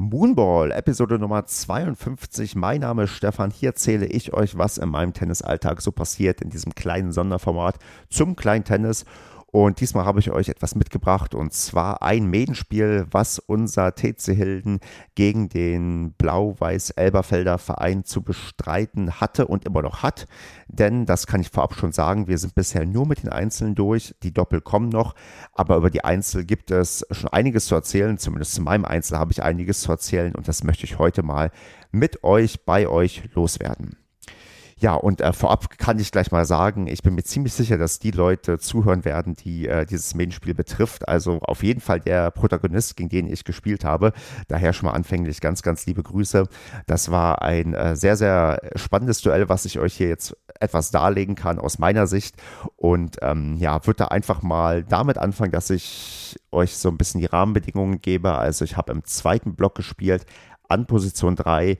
Moonball, Episode Nummer 52. Mein Name ist Stefan. Hier erzähle ich euch, was in meinem Tennisalltag so passiert in diesem kleinen Sonderformat zum kleinen Tennis. Und diesmal habe ich euch etwas mitgebracht und zwar ein Medenspiel, was unser TC Hilden gegen den Blau-Weiß-Elberfelder Verein zu bestreiten hatte und immer noch hat. Denn, das kann ich vorab schon sagen, wir sind bisher nur mit den Einzelnen durch. Die Doppel kommen noch, aber über die Einzel gibt es schon einiges zu erzählen. Zumindest zu meinem Einzel habe ich einiges zu erzählen und das möchte ich heute mal mit euch, bei euch loswerden. Ja, und äh, vorab kann ich gleich mal sagen, ich bin mir ziemlich sicher, dass die Leute zuhören werden, die äh, dieses Medienspiel betrifft. Also auf jeden Fall der Protagonist, gegen den ich gespielt habe. Daher schon mal anfänglich ganz, ganz liebe Grüße. Das war ein äh, sehr, sehr spannendes Duell, was ich euch hier jetzt etwas darlegen kann aus meiner Sicht. Und ähm, ja, würde da einfach mal damit anfangen, dass ich euch so ein bisschen die Rahmenbedingungen gebe. Also ich habe im zweiten Block gespielt an Position 3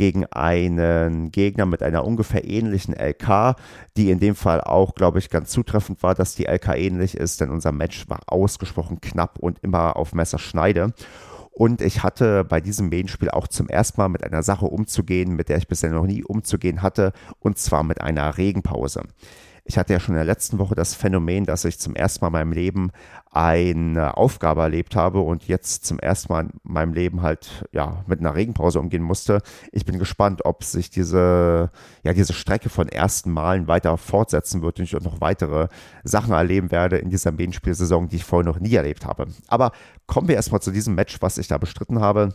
gegen einen Gegner mit einer ungefähr ähnlichen LK, die in dem Fall auch, glaube ich, ganz zutreffend war, dass die LK ähnlich ist, denn unser Match war ausgesprochen knapp und immer auf Messerschneide. Und ich hatte bei diesem Medienspiel auch zum ersten Mal mit einer Sache umzugehen, mit der ich bisher noch nie umzugehen hatte, und zwar mit einer Regenpause. Ich hatte ja schon in der letzten Woche das Phänomen, dass ich zum ersten Mal in meinem Leben eine Aufgabe erlebt habe und jetzt zum ersten Mal in meinem Leben halt ja mit einer Regenpause umgehen musste. Ich bin gespannt, ob sich diese ja diese Strecke von ersten Malen weiter fortsetzen wird und ich noch weitere Sachen erleben werde in dieser Medienspielsaison, die ich vorher noch nie erlebt habe. Aber kommen wir erstmal zu diesem Match, was ich da bestritten habe.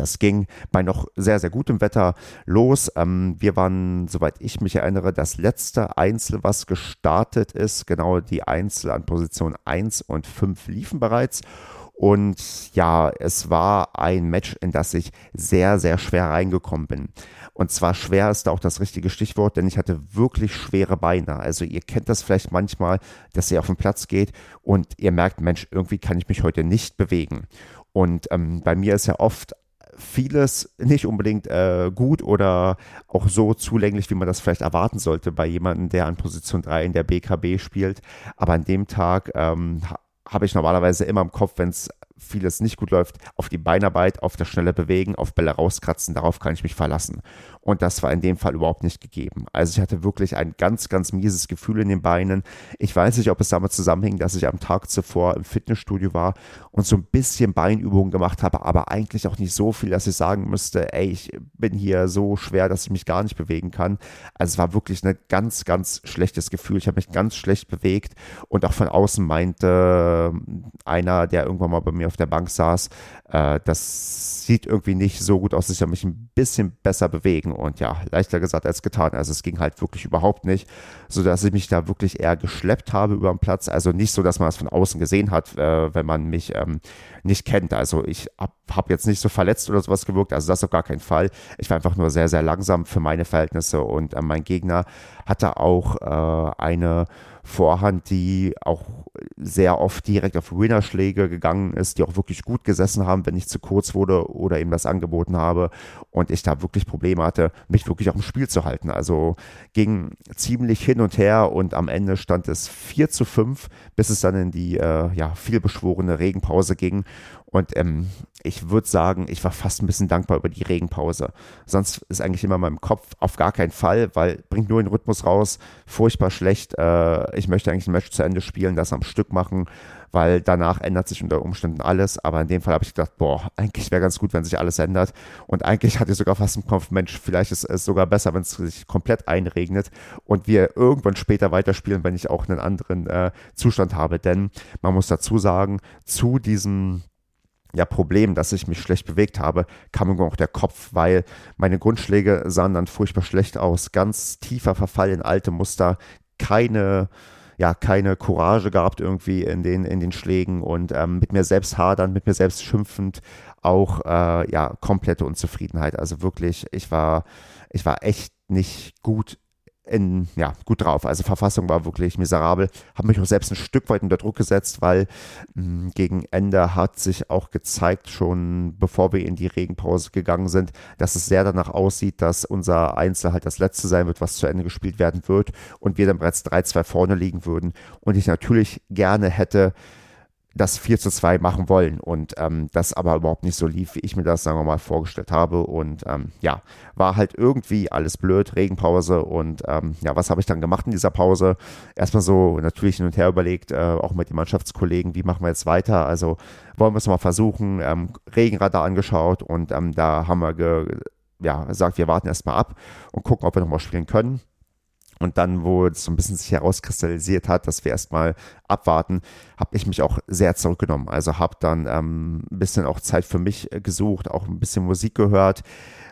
Das ging bei noch sehr, sehr gutem Wetter los. Ähm, wir waren, soweit ich mich erinnere, das letzte Einzel, was gestartet ist. Genau die Einzel an Position 1 und 5 liefen bereits. Und ja, es war ein Match, in das ich sehr, sehr schwer reingekommen bin. Und zwar schwer ist da auch das richtige Stichwort, denn ich hatte wirklich schwere Beine. Also ihr kennt das vielleicht manchmal, dass ihr auf den Platz geht und ihr merkt, Mensch, irgendwie kann ich mich heute nicht bewegen. Und ähm, bei mir ist ja oft vieles nicht unbedingt äh, gut oder auch so zulänglich, wie man das vielleicht erwarten sollte bei jemandem, der an Position 3 in der BKB spielt. Aber an dem Tag ähm, habe ich normalerweise immer im Kopf, wenn es vieles nicht gut läuft, auf die Beinarbeit, auf das schnelle Bewegen, auf Bälle rauskratzen, darauf kann ich mich verlassen. Und das war in dem Fall überhaupt nicht gegeben. Also ich hatte wirklich ein ganz, ganz mieses Gefühl in den Beinen. Ich weiß nicht, ob es damit zusammenhing, dass ich am Tag zuvor im Fitnessstudio war und so ein bisschen Beinübungen gemacht habe, aber eigentlich auch nicht so viel, dass ich sagen müsste, ey, ich bin hier so schwer, dass ich mich gar nicht bewegen kann. Also es war wirklich ein ganz, ganz schlechtes Gefühl. Ich habe mich ganz schlecht bewegt und auch von außen meinte einer, der irgendwann mal bei mir auf der Bank saß, äh, das sieht irgendwie nicht so gut aus. Ich soll mich ein bisschen besser bewegen. Und ja, leichter gesagt als getan. Also es ging halt wirklich überhaupt nicht, sodass ich mich da wirklich eher geschleppt habe über den Platz. Also nicht so, dass man es von außen gesehen hat, äh, wenn man mich ähm, nicht kennt. Also ich habe hab jetzt nicht so verletzt oder sowas gewirkt. Also das auf gar keinen Fall. Ich war einfach nur sehr, sehr langsam für meine Verhältnisse. Und äh, mein Gegner hatte auch äh, eine Vorhand, die auch sehr oft direkt auf Winnerschläge gegangen ist, die auch wirklich gut gesessen haben, wenn ich zu kurz wurde oder eben das angeboten habe und ich da wirklich Probleme hatte, mich wirklich auch im Spiel zu halten. Also ging ziemlich hin und her und am Ende stand es 4 zu 5, bis es dann in die äh, ja, vielbeschworene Regenpause ging und ähm, ich würde sagen, ich war fast ein bisschen dankbar über die Regenpause. Sonst ist eigentlich immer in meinem Kopf auf gar keinen Fall, weil bringt nur den Rhythmus raus, furchtbar schlecht. Äh, ich möchte eigentlich ein Match zu Ende spielen, das am Stück machen, weil danach ändert sich unter Umständen alles. Aber in dem Fall habe ich gedacht, boah, eigentlich wäre ganz gut, wenn sich alles ändert. Und eigentlich hatte ich sogar fast im Kopf, Mensch, vielleicht ist es sogar besser, wenn es sich komplett einregnet und wir irgendwann später weiterspielen, wenn ich auch einen anderen äh, Zustand habe. Denn man muss dazu sagen, zu diesem ja, Problem, dass ich mich schlecht bewegt habe, kam irgendwo auch der Kopf, weil meine Grundschläge sahen dann furchtbar schlecht aus. Ganz tiefer Verfall in alte Muster, keine, ja, keine Courage gehabt irgendwie in den, in den Schlägen und ähm, mit mir selbst hadern, mit mir selbst schimpfend, auch äh, ja, komplette Unzufriedenheit. Also wirklich, ich war, ich war echt nicht gut in, ja, gut drauf. Also Verfassung war wirklich miserabel. Habe mich auch selbst ein Stück weit unter Druck gesetzt, weil mh, hm, gegen Ende hat sich auch gezeigt, schon bevor wir in die Regenpause gegangen sind, dass es sehr danach aussieht, dass unser Einzel halt das letzte sein wird, was zu Ende gespielt werden wird und wir dann bereits 3-2 vorne liegen würden. Und ich natürlich gerne hätte das 4 zu 2 machen wollen und ähm, das aber überhaupt nicht so lief, wie ich mir das, sagen wir mal, vorgestellt habe. Und ähm, ja, war halt irgendwie alles blöd, Regenpause und ähm, ja, was habe ich dann gemacht in dieser Pause? Erstmal so natürlich hin und her überlegt, äh, auch mit den Mannschaftskollegen, wie machen wir jetzt weiter? Also wollen wir es mal versuchen, ähm, Regenradar angeschaut und ähm, da haben wir ja, gesagt, wir warten erstmal ab und gucken, ob wir nochmal spielen können. Und dann, wo es so ein bisschen sich herauskristallisiert hat, dass wir erstmal abwarten, habe ich mich auch sehr zurückgenommen. Also habe dann ähm, ein bisschen auch Zeit für mich äh, gesucht, auch ein bisschen Musik gehört,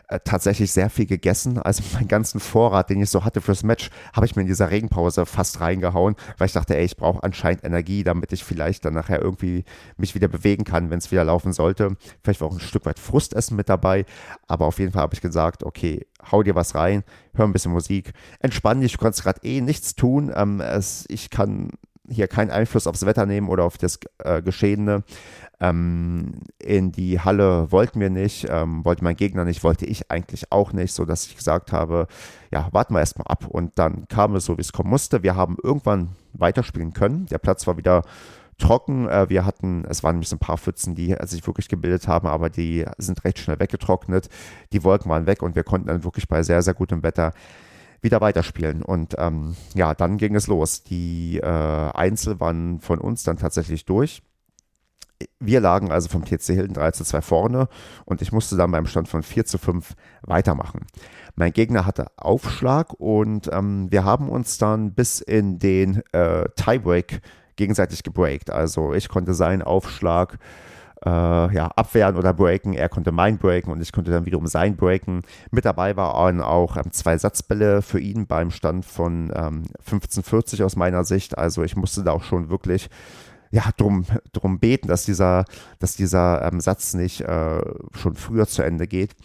äh, tatsächlich sehr viel gegessen. Also meinen ganzen Vorrat, den ich so hatte fürs Match, habe ich mir in dieser Regenpause fast reingehauen, weil ich dachte, ey, ich brauche anscheinend Energie, damit ich vielleicht dann nachher irgendwie mich wieder bewegen kann, wenn es wieder laufen sollte. Vielleicht war auch ein Stück weit Frustessen mit dabei, aber auf jeden Fall habe ich gesagt, okay, hau dir was rein, hör ein bisschen Musik, entspann dich, du kannst gerade eh nichts tun. Ähm, es, ich kann hier keinen Einfluss aufs Wetter nehmen oder auf das äh, Geschehene. Ähm, in die Halle wollten wir nicht, ähm, wollte mein Gegner nicht, wollte ich eigentlich auch nicht, so dass ich gesagt habe, ja, warten wir erstmal ab. Und dann kam es so, wie es kommen musste. Wir haben irgendwann weiterspielen können. Der Platz war wieder trocken. Äh, wir hatten, es waren nämlich so ein paar Pfützen, die sich wirklich gebildet haben, aber die sind recht schnell weggetrocknet. Die Wolken waren weg und wir konnten dann wirklich bei sehr, sehr gutem Wetter wieder weiterspielen. Und ähm, ja, dann ging es los. Die äh, Einzel waren von uns dann tatsächlich durch. Wir lagen also vom TC Hilden 3 zu 2 vorne und ich musste dann beim Stand von 4 zu 5 weitermachen. Mein Gegner hatte Aufschlag und ähm, wir haben uns dann bis in den äh, Tiebreak gegenseitig gebreakt. Also ich konnte seinen Aufschlag äh, ja, abwehren oder breaken. Er konnte mein breaken und ich konnte dann wiederum sein breaken. Mit dabei waren auch ähm, zwei Satzbälle für ihn beim Stand von ähm, 1540 aus meiner Sicht. Also ich musste da auch schon wirklich ja, drum, drum beten, dass dieser, dass dieser ähm, Satz nicht äh, schon früher zu Ende geht.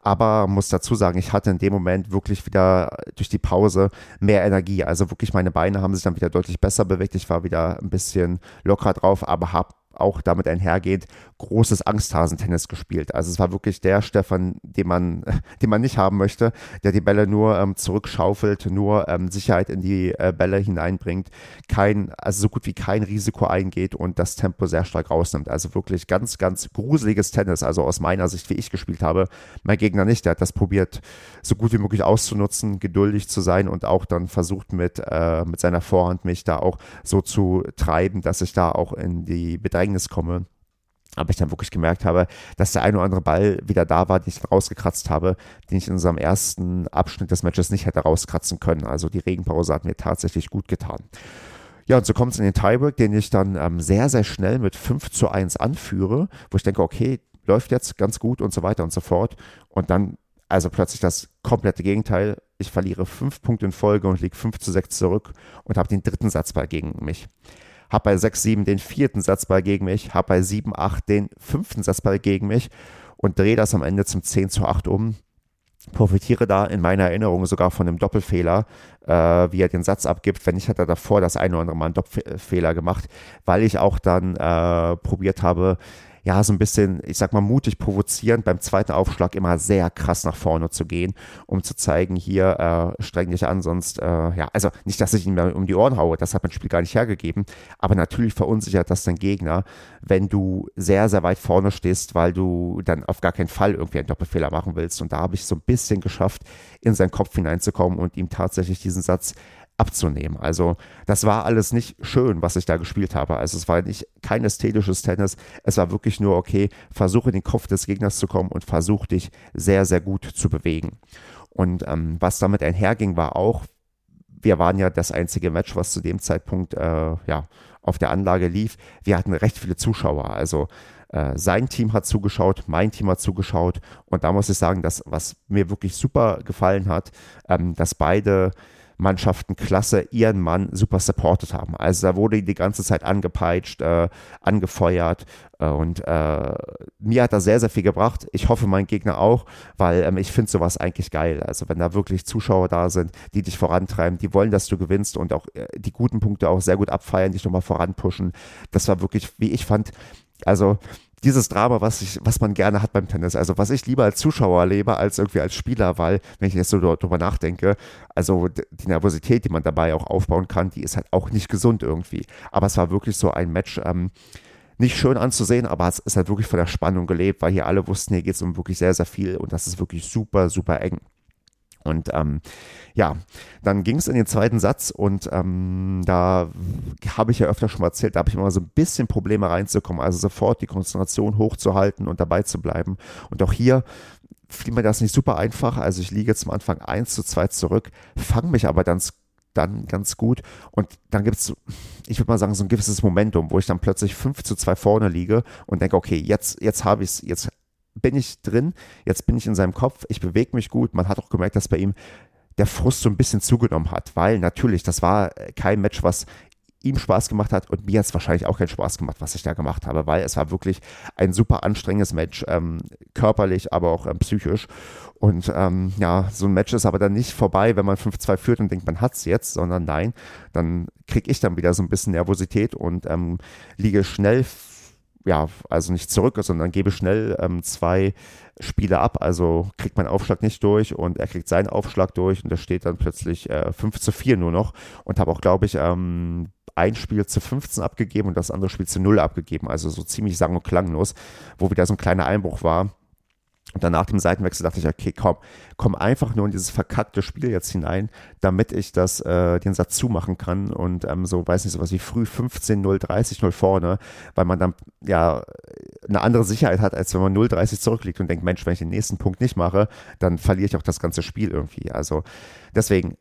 Aber muss dazu sagen, ich hatte in dem Moment wirklich wieder durch die Pause mehr Energie. Also wirklich meine Beine haben sich dann wieder deutlich besser bewegt. Ich war wieder ein bisschen locker drauf, aber habe auch damit einhergeht, großes Angsthasentennis gespielt. Also es war wirklich der Stefan, den man, den man nicht haben möchte, der die Bälle nur ähm, zurückschaufelt, nur ähm, Sicherheit in die äh, Bälle hineinbringt, kein, also so gut wie kein Risiko eingeht und das Tempo sehr stark rausnimmt. Also wirklich ganz, ganz gruseliges Tennis. Also aus meiner Sicht, wie ich gespielt habe, mein Gegner nicht. Der hat das probiert, so gut wie möglich auszunutzen, geduldig zu sein und auch dann versucht mit, äh, mit seiner Vorhand mich da auch so zu treiben, dass ich da auch in die Bedrängnis Bedrängnis komme. Aber ich dann wirklich gemerkt habe, dass der ein oder andere Ball wieder da war, den ich rausgekratzt habe, den ich in unserem ersten Abschnitt des Matches nicht hätte rauskratzen können. Also die Regenpause hat mir tatsächlich gut getan. Ja, und so kommt es in den Tiebreak, den ich dann ähm, sehr, sehr schnell mit 5 zu 1 anführe, wo ich denke, okay, läuft jetzt ganz gut und so weiter und so fort. Und dann also plötzlich das komplette Gegenteil. Ich verliere fünf Punkte in Folge und liege 5 zu 6 zurück und habe den dritten Satzball gegen mich habe bei 6-7 den vierten Satzball gegen mich, habe bei 7-8 den fünften Satzball gegen mich und drehe das am Ende zum 10 zu 8 um. Profitiere da in meiner Erinnerung sogar von einem Doppelfehler, äh, wie er den Satz abgibt. Wenn nicht, hat er davor das eine oder andere Mal einen Doppelfehler gemacht, weil ich auch dann äh, probiert habe, ja, so ein bisschen, ich sag mal, mutig provozierend beim zweiten Aufschlag immer sehr krass nach vorne zu gehen, um zu zeigen, hier, äh, streng dich an, sonst, äh, ja, also nicht, dass ich ihn mehr um die Ohren haue, das hat mein Spiel gar nicht hergegeben, aber natürlich verunsichert das dein Gegner, wenn du sehr, sehr weit vorne stehst, weil du dann auf gar keinen Fall irgendwie einen Doppelfehler machen willst. Und da habe ich so ein bisschen geschafft, in seinen Kopf hineinzukommen und ihm tatsächlich diesen Satz abzunehmen. Also das war alles nicht schön, was ich da gespielt habe. Also es war nicht kein ästhetisches Tennis. Es war wirklich nur, okay, versuche in den Kopf des Gegners zu kommen und versuche dich sehr, sehr gut zu bewegen. Und ähm, was damit einherging, war auch, wir waren ja das einzige Match, was zu dem Zeitpunkt äh, ja, auf der Anlage lief. Wir hatten recht viele Zuschauer. Also äh, sein Team hat zugeschaut, mein Team hat zugeschaut. Und da muss ich sagen, dass was mir wirklich super gefallen hat, ähm, dass beide Mannschaften klasse ihren Mann super supportet haben. Also da wurde die ganze Zeit angepeitscht, äh, angefeuert äh, und äh, mir hat das sehr, sehr viel gebracht. Ich hoffe, mein Gegner auch, weil ähm, ich finde sowas eigentlich geil. Also wenn da wirklich Zuschauer da sind, die dich vorantreiben, die wollen, dass du gewinnst und auch äh, die guten Punkte auch sehr gut abfeiern, dich nochmal voranpushen. Das war wirklich, wie ich fand, also dieses Drama, was ich, was man gerne hat beim Tennis. Also was ich lieber als Zuschauer erlebe, als irgendwie als Spieler, weil, wenn ich jetzt so drüber nachdenke, also die Nervosität, die man dabei auch aufbauen kann, die ist halt auch nicht gesund irgendwie. Aber es war wirklich so ein Match, ähm, nicht schön anzusehen, aber es ist halt wirklich von der Spannung gelebt, weil hier alle wussten, hier geht es um wirklich sehr, sehr viel und das ist wirklich super, super eng. Und ähm, ja, dann ging es in den zweiten Satz und ähm, da habe ich ja öfter schon mal erzählt, da habe ich immer so ein bisschen Probleme reinzukommen, also sofort die Konzentration hochzuhalten und dabei zu bleiben. Und auch hier fiel mir das nicht super einfach. Also ich liege zum Anfang 1 zu 2 zurück, fange mich aber dann dann ganz gut. Und dann gibt es, ich würde mal sagen, so ein gewisses Momentum, wo ich dann plötzlich 5 zu 2 vorne liege und denke, okay, jetzt, jetzt habe ich es, jetzt bin ich drin, jetzt bin ich in seinem Kopf, ich bewege mich gut. Man hat auch gemerkt, dass bei ihm der Frust so ein bisschen zugenommen hat, weil natürlich, das war kein Match, was ihm Spaß gemacht hat und mir hat es wahrscheinlich auch keinen Spaß gemacht, was ich da gemacht habe, weil es war wirklich ein super anstrengendes Match, ähm, körperlich, aber auch ähm, psychisch. Und ähm, ja, so ein Match ist aber dann nicht vorbei, wenn man 5-2 führt und denkt, man hat es jetzt, sondern nein, dann kriege ich dann wieder so ein bisschen Nervosität und ähm, liege schnell ja, also nicht zurück, sondern gebe schnell ähm, zwei Spiele ab. Also kriegt mein Aufschlag nicht durch und er kriegt seinen Aufschlag durch und da steht dann plötzlich äh, 5 zu 4 nur noch und habe auch, glaube ich, ähm, ein Spiel zu 15 abgegeben und das andere Spiel zu 0 abgegeben. Also so ziemlich sang- und klanglos, wo wieder so ein kleiner Einbruch war. Und dann nach dem Seitenwechsel dachte ich, okay, komm, komm einfach nur in dieses verkackte Spiel jetzt hinein, damit ich das, äh, den Satz zumachen kann und ähm, so, weiß nicht, sowas wie früh 15, 0, 30, 0 vorne, weil man dann ja eine andere Sicherheit hat, als wenn man 0, 30 zurückliegt und denkt, Mensch, wenn ich den nächsten Punkt nicht mache, dann verliere ich auch das ganze Spiel irgendwie. Also deswegen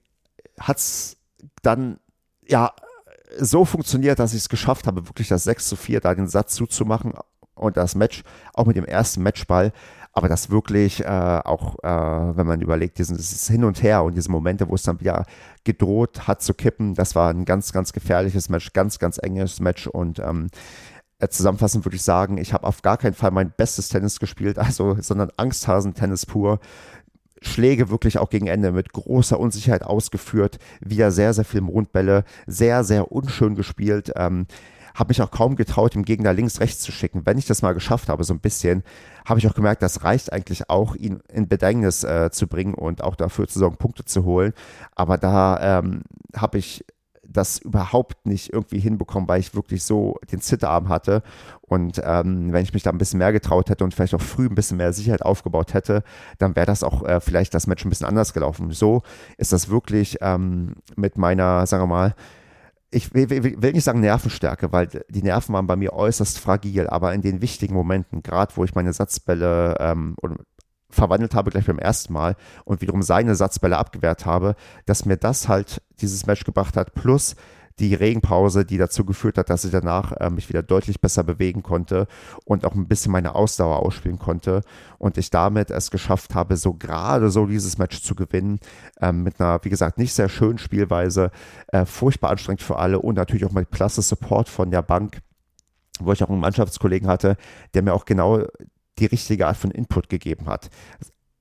hat es dann ja so funktioniert, dass ich es geschafft habe, wirklich das 6 zu 4 da den Satz zuzumachen und das Match auch mit dem ersten Matchball aber das wirklich äh, auch, äh, wenn man überlegt, dieses Hin und Her und diese Momente, wo es dann wieder gedroht hat zu kippen, das war ein ganz, ganz gefährliches Match, ganz, ganz enges Match und ähm, äh, zusammenfassend würde ich sagen, ich habe auf gar keinen Fall mein bestes Tennis gespielt, also, sondern Angsthasen-Tennis pur. Schläge wirklich auch gegen Ende mit großer Unsicherheit ausgeführt, wieder sehr, sehr viel Mondbälle, sehr, sehr unschön gespielt. Ähm, habe mich auch kaum getraut, dem Gegner links, rechts zu schicken. Wenn ich das mal geschafft habe, so ein bisschen, habe ich auch gemerkt, das reicht eigentlich auch, ihn in Bedrängnis äh, zu bringen und auch dafür zu sorgen, Punkte zu holen. Aber da ähm, habe ich das überhaupt nicht irgendwie hinbekommen, weil ich wirklich so den Zitterarm hatte. Und ähm, wenn ich mich da ein bisschen mehr getraut hätte und vielleicht auch früh ein bisschen mehr Sicherheit aufgebaut hätte, dann wäre das auch äh, vielleicht das Match ein bisschen anders gelaufen. So ist das wirklich ähm, mit meiner, sagen wir mal, ich will, nicht sagen Nervenstärke, weil die Nerven waren bei mir äußerst fragil, aber in den wichtigen Momenten, gerade wo ich meine Satzbälle ähm, verwandelt habe, gleich beim ersten Mal und wiederum seine Satzbälle abgewehrt habe, dass mir das halt dieses Match gebracht hat, plus die Regenpause, die dazu geführt hat, dass ich danach äh, mich wieder deutlich besser bewegen konnte und auch ein bisschen meine Ausdauer ausspielen konnte und ich damit es geschafft habe, so gerade so dieses Match zu gewinnen, äh, mit einer, wie gesagt, nicht sehr schönen Spielweise, äh, furchtbar anstrengend für alle und natürlich auch mit klasse Support von der Bank wo ich auch einen Mannschaftskollegen hatte, der mir auch genau die richtige Art von Input gegeben hat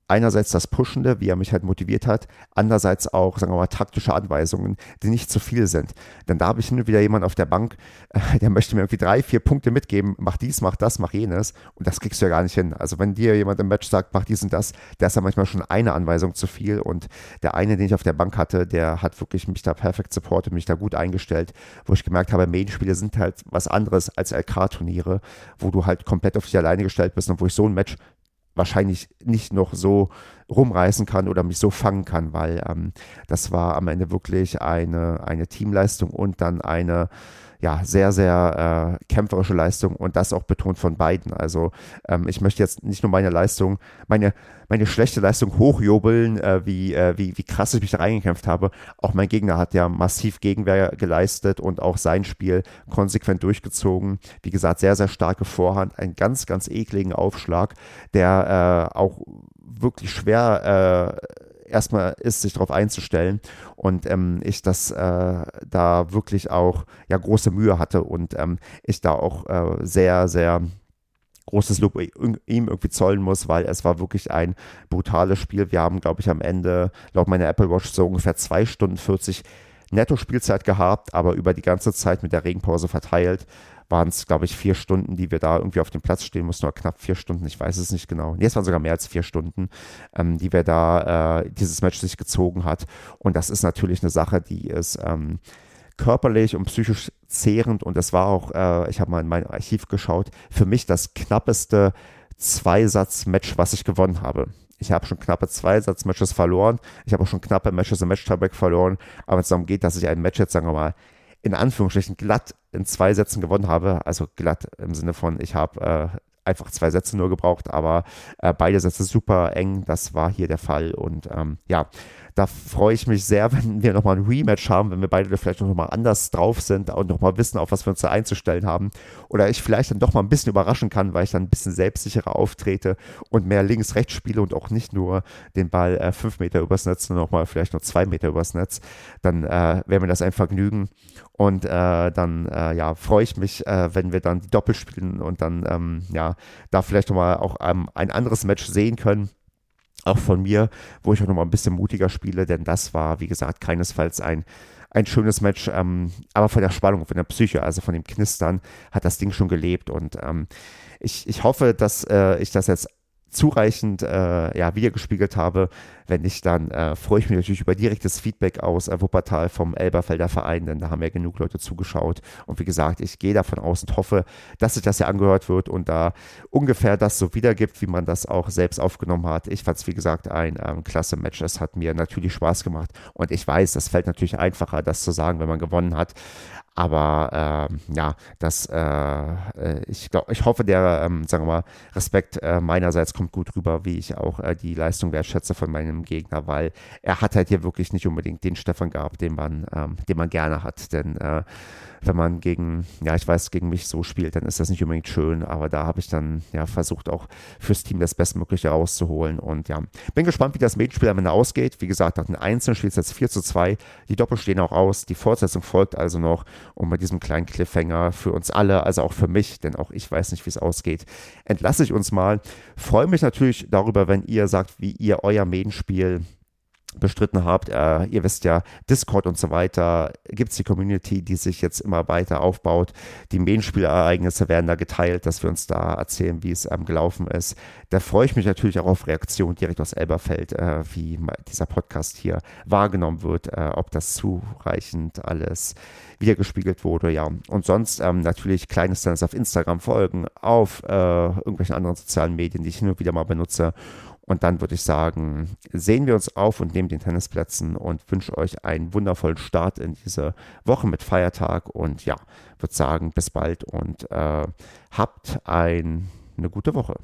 einerseits das Pushende, wie er mich halt motiviert hat, andererseits auch, sagen wir mal, taktische Anweisungen, die nicht zu viel sind. Denn da habe ich hin und wieder jemanden auf der Bank, der möchte mir irgendwie drei, vier Punkte mitgeben, mach dies, mach das, mach jenes und das kriegst du ja gar nicht hin. Also wenn dir jemand im Match sagt, mach dies und das, der ist ja manchmal schon eine Anweisung zu viel und der eine, den ich auf der Bank hatte, der hat wirklich mich da perfekt supportet, mich da gut eingestellt, wo ich gemerkt habe, Main-Spiele sind halt was anderes als LK-Turniere, wo du halt komplett auf dich alleine gestellt bist und wo ich so ein Match wahrscheinlich nicht noch so rumreißen kann oder mich so fangen kann, weil ähm, das war am Ende wirklich eine, eine Teamleistung und dann eine ja, sehr, sehr äh, kämpferische Leistung und das auch betont von beiden. Also ähm, ich möchte jetzt nicht nur meine Leistung, meine, meine schlechte Leistung hochjubeln, äh, wie, äh, wie, wie krass ich mich da reingekämpft habe. Auch mein Gegner hat ja massiv Gegenwehr geleistet und auch sein Spiel konsequent durchgezogen. Wie gesagt, sehr, sehr starke Vorhand, einen ganz, ganz ekligen Aufschlag, der äh, auch wirklich schwer äh, erstmal ist, sich darauf einzustellen und ähm, ich das äh, da wirklich auch ja große Mühe hatte und ähm, ich da auch äh, sehr, sehr großes Lob ihm irgendwie zollen muss, weil es war wirklich ein brutales Spiel. Wir haben, glaube ich, am Ende laut meiner Apple Watch so ungefähr zwei Stunden 40 Netto-Spielzeit gehabt, aber über die ganze Zeit mit der Regenpause verteilt waren es, glaube ich, vier Stunden, die wir da irgendwie auf dem Platz stehen mussten, oder knapp vier Stunden, ich weiß es nicht genau. Nee, es waren sogar mehr als vier Stunden, ähm, die wir da, äh, dieses Match sich gezogen hat. Und das ist natürlich eine Sache, die ist ähm, körperlich und psychisch zehrend und es war auch, äh, ich habe mal in mein Archiv geschaut, für mich das knappeste Zweisatz-Match, was ich gewonnen habe. Ich habe schon knappe Zweisatz-Matches verloren. Ich habe auch schon knappe Matches im Match-Tieback verloren. Aber wenn es darum geht, dass ich ein Match jetzt, sagen wir mal, in Anführungsstrichen glatt in zwei Sätzen gewonnen habe, also glatt im Sinne von, ich habe äh, einfach zwei Sätze nur gebraucht, aber äh, beide Sätze super eng, das war hier der Fall und ähm, ja, da freue ich mich sehr, wenn wir nochmal ein Rematch haben, wenn wir beide vielleicht nochmal anders drauf sind und nochmal wissen, auf was wir uns da einzustellen haben. Oder ich vielleicht dann doch mal ein bisschen überraschen kann, weil ich dann ein bisschen selbstsicherer auftrete und mehr links-rechts spiele und auch nicht nur den Ball äh, fünf Meter übers Netz, sondern nochmal vielleicht noch zwei Meter übers Netz. Dann äh, wäre mir das ein Vergnügen. Und äh, dann äh, ja, freue ich mich, äh, wenn wir dann die Doppel spielen und dann ähm, ja, da vielleicht nochmal auch ähm, ein anderes Match sehen können auch von mir, wo ich auch nochmal ein bisschen mutiger spiele, denn das war, wie gesagt, keinesfalls ein, ein schönes Match, ähm, aber von der Spannung, von der Psyche, also von dem Knistern, hat das Ding schon gelebt und ähm, ich, ich hoffe, dass äh, ich das jetzt zureichend äh, ja, wiedergespiegelt habe. Wenn nicht, dann äh, freue ich mich natürlich über direktes Feedback aus äh, Wuppertal vom Elberfelder Verein, denn da haben ja genug Leute zugeschaut. Und wie gesagt, ich gehe davon aus und hoffe, dass sich das ja angehört wird und da ungefähr das so wiedergibt, wie man das auch selbst aufgenommen hat. Ich fand es, wie gesagt, ein ähm, klasse Match. Es hat mir natürlich Spaß gemacht. Und ich weiß, das fällt natürlich einfacher, das zu sagen, wenn man gewonnen hat. Aber äh, ja, das, äh, äh ich glaube, ich hoffe, der, ähm, sagen wir mal, Respekt äh, meinerseits kommt gut rüber, wie ich auch äh, die Leistung wertschätze von meinem Gegner, weil er hat halt hier wirklich nicht unbedingt den Stefan gehabt, den man, ähm, den man gerne hat. Denn äh, wenn man gegen, ja, ich weiß, gegen mich so spielt, dann ist das nicht unbedingt schön, aber da habe ich dann ja versucht, auch fürs Team das Bestmögliche rauszuholen. Und ja, bin gespannt, wie das Medienspiel am Ende ausgeht. Wie gesagt, nach den Einzelnen steht es jetzt 4 zu 2, die Doppel stehen auch aus, die Fortsetzung folgt also noch und mit diesem kleinen Cliffhanger für uns alle, also auch für mich, denn auch ich weiß nicht, wie es ausgeht, entlasse ich uns mal. Freue mich natürlich darüber, wenn ihr sagt, wie ihr euer Medienspiel bestritten habt. Äh, ihr wisst ja, Discord und so weiter, gibt es die Community, die sich jetzt immer weiter aufbaut. Die Main-Spielereignisse werden da geteilt, dass wir uns da erzählen, wie es ähm, gelaufen ist. Da freue ich mich natürlich auch auf Reaktionen direkt aus Elberfeld, äh, wie dieser Podcast hier wahrgenommen wird, äh, ob das zureichend alles wiedergespiegelt wurde, ja. Und sonst ähm, natürlich kleine Stands auf Instagram folgen, auf äh, irgendwelchen anderen sozialen Medien, die ich hin und wieder mal benutze und dann würde ich sagen, sehen wir uns auf und nehmen den Tennisplätzen und wünsche euch einen wundervollen Start in diese Woche mit Feiertag. Und ja, würde sagen, bis bald und äh, habt ein, eine gute Woche.